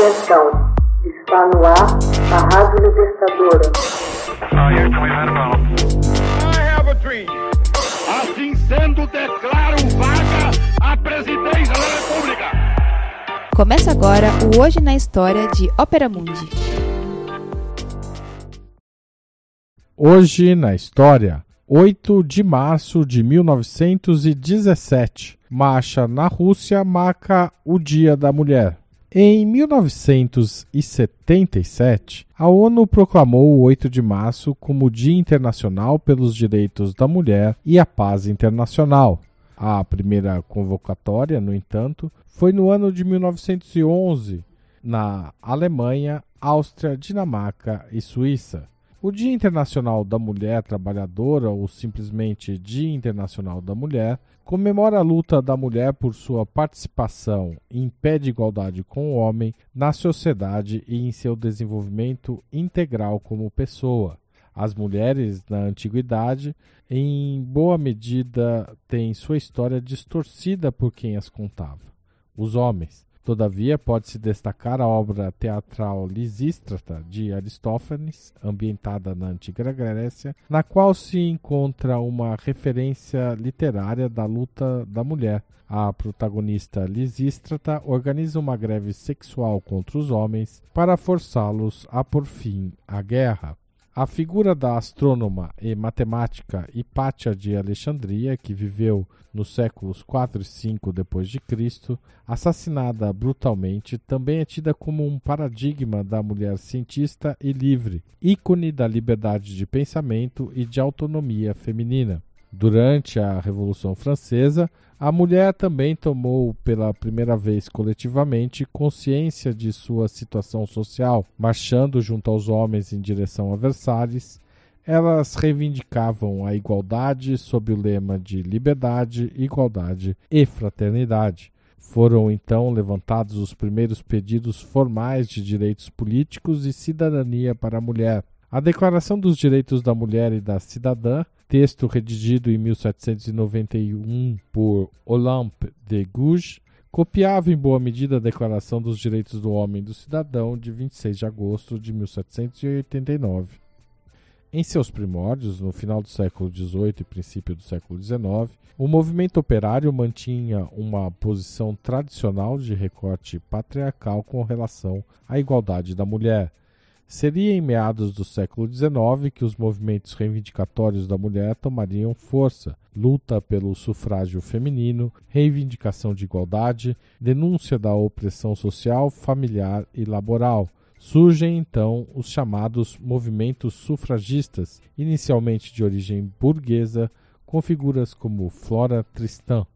Atenção, está no ar a Rádio Libertadora. Assim sendo, declaro vaga a presidência da República. Começa agora o Hoje na História de Ópera Mundi. Hoje na História, 8 de março de 1917. Marcha na Rússia marca o Dia da Mulher. Em 1977, a ONU proclamou o 8 de março como Dia Internacional pelos Direitos da Mulher e a Paz Internacional. A primeira convocatória, no entanto, foi no ano de 1911, na Alemanha, Áustria, Dinamarca e Suíça. O Dia Internacional da Mulher Trabalhadora, ou simplesmente Dia Internacional da Mulher, comemora a luta da mulher por sua participação em pé de igualdade com o homem na sociedade e em seu desenvolvimento integral como pessoa. As mulheres, na antiguidade, em boa medida, têm sua história distorcida por quem as contava: os homens. Todavia, pode-se destacar a obra teatral Lisístrata de Aristófanes, ambientada na antiga Grécia, na qual se encontra uma referência literária da luta da mulher. A protagonista Lisístrata organiza uma greve sexual contra os homens para forçá-los a pôr fim à guerra. A figura da astrônoma e matemática Hipátia de Alexandria, que viveu nos séculos 4 e 5 depois de Cristo, assassinada brutalmente, também é tida como um paradigma da mulher cientista e livre, ícone da liberdade de pensamento e de autonomia feminina. Durante a Revolução Francesa, a mulher também tomou pela primeira vez coletivamente consciência de sua situação social, marchando junto aos homens em direção a Versalhes. Elas reivindicavam a igualdade sob o lema de liberdade, igualdade e fraternidade. Foram então levantados os primeiros pedidos formais de direitos políticos e cidadania para a mulher. A Declaração dos Direitos da Mulher e da Cidadã texto redigido em 1791 por Olympe de Gouges, copiava em boa medida a Declaração dos Direitos do Homem e do Cidadão de 26 de agosto de 1789. Em seus primórdios, no final do século XVIII e princípio do século XIX, o movimento operário mantinha uma posição tradicional de recorte patriarcal com relação à igualdade da mulher, Seria em meados do século XIX que os movimentos reivindicatórios da mulher tomariam força, luta pelo sufrágio feminino, reivindicação de igualdade, denúncia da opressão social, familiar e laboral. Surgem então os chamados movimentos sufragistas, inicialmente de origem burguesa, com figuras como Flora Tristan.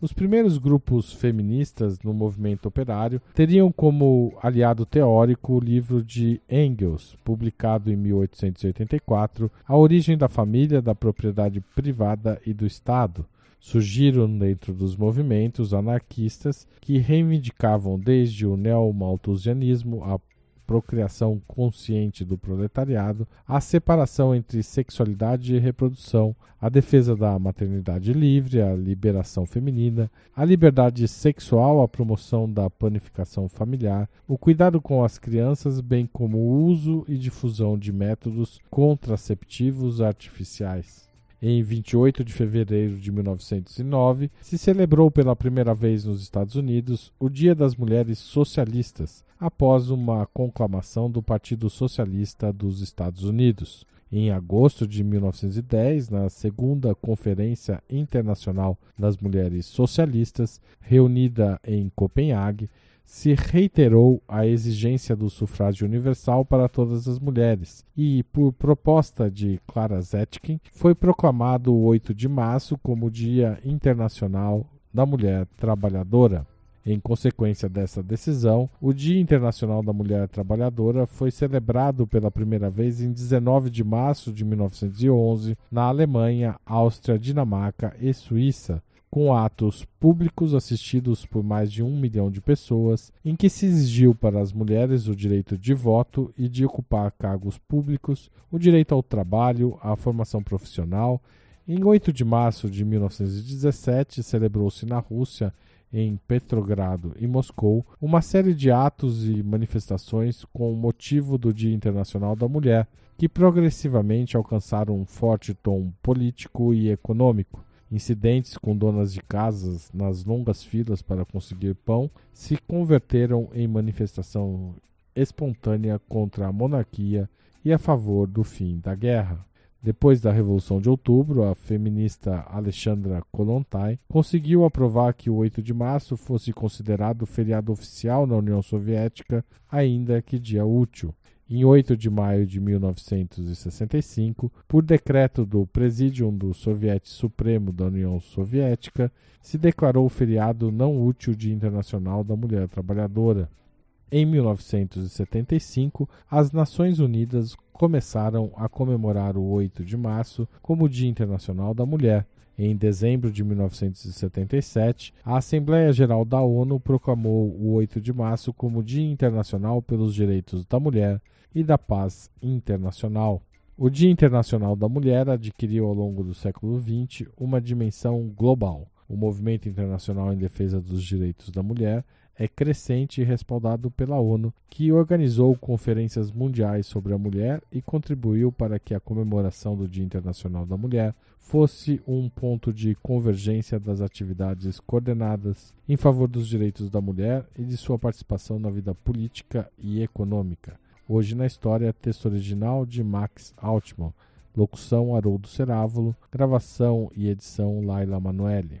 Os primeiros grupos feministas no movimento operário teriam como aliado teórico o livro de Engels, publicado em 1884, A Origem da Família, da Propriedade Privada e do Estado. Surgiram dentro dos movimentos anarquistas que reivindicavam desde o neomalthusianismo a procriação consciente do proletariado, a separação entre sexualidade e reprodução, a defesa da maternidade livre, a liberação feminina, a liberdade sexual, a promoção da planificação familiar, o cuidado com as crianças, bem como o uso e difusão de métodos contraceptivos artificiais. Em 28 de fevereiro de 1909, se celebrou pela primeira vez nos Estados Unidos o Dia das Mulheres Socialistas, após uma conclamação do Partido Socialista dos Estados Unidos. Em agosto de 1910, na segunda Conferência Internacional das Mulheres Socialistas, reunida em Copenhague, se reiterou a exigência do sufrágio universal para todas as mulheres e, por proposta de Clara Zetkin, foi proclamado o 8 de março como Dia Internacional da Mulher Trabalhadora. Em consequência dessa decisão, o Dia Internacional da Mulher Trabalhadora foi celebrado pela primeira vez em 19 de março de 1911 na Alemanha, Áustria, Dinamarca e Suíça, com atos públicos assistidos por mais de um milhão de pessoas, em que se exigiu para as mulheres o direito de voto e de ocupar cargos públicos, o direito ao trabalho, à formação profissional. Em 8 de março de 1917, celebrou-se na Rússia, em Petrogrado e Moscou uma série de atos e manifestações com o motivo do Dia Internacional da Mulher, que progressivamente alcançaram um forte tom político e econômico. Incidentes com donas de casas nas longas filas para conseguir pão se converteram em manifestação espontânea contra a monarquia e a favor do fim da guerra. Depois da Revolução de Outubro, a feminista Alexandra Kollontai conseguiu aprovar que o 8 de março fosse considerado feriado oficial na União Soviética, ainda que dia útil. Em 8 de maio de 1965, por decreto do Presídium do Soviete Supremo da União Soviética, se declarou o feriado não útil Dia Internacional da Mulher Trabalhadora. Em 1975, as Nações Unidas começaram a comemorar o 8 de março como Dia Internacional da Mulher. Em dezembro de 1977, a Assembleia Geral da ONU proclamou o 8 de março como Dia Internacional pelos Direitos da Mulher e da Paz Internacional. O Dia Internacional da Mulher adquiriu ao longo do século XX uma dimensão global. O movimento internacional em defesa dos direitos da mulher é crescente e respaldado pela ONU, que organizou conferências mundiais sobre a mulher e contribuiu para que a comemoração do Dia Internacional da Mulher fosse um ponto de convergência das atividades coordenadas em favor dos direitos da mulher e de sua participação na vida política e econômica. Hoje na história, texto original de Max Altman, locução Haroldo Cerávulo, gravação e edição Laila Manoeli.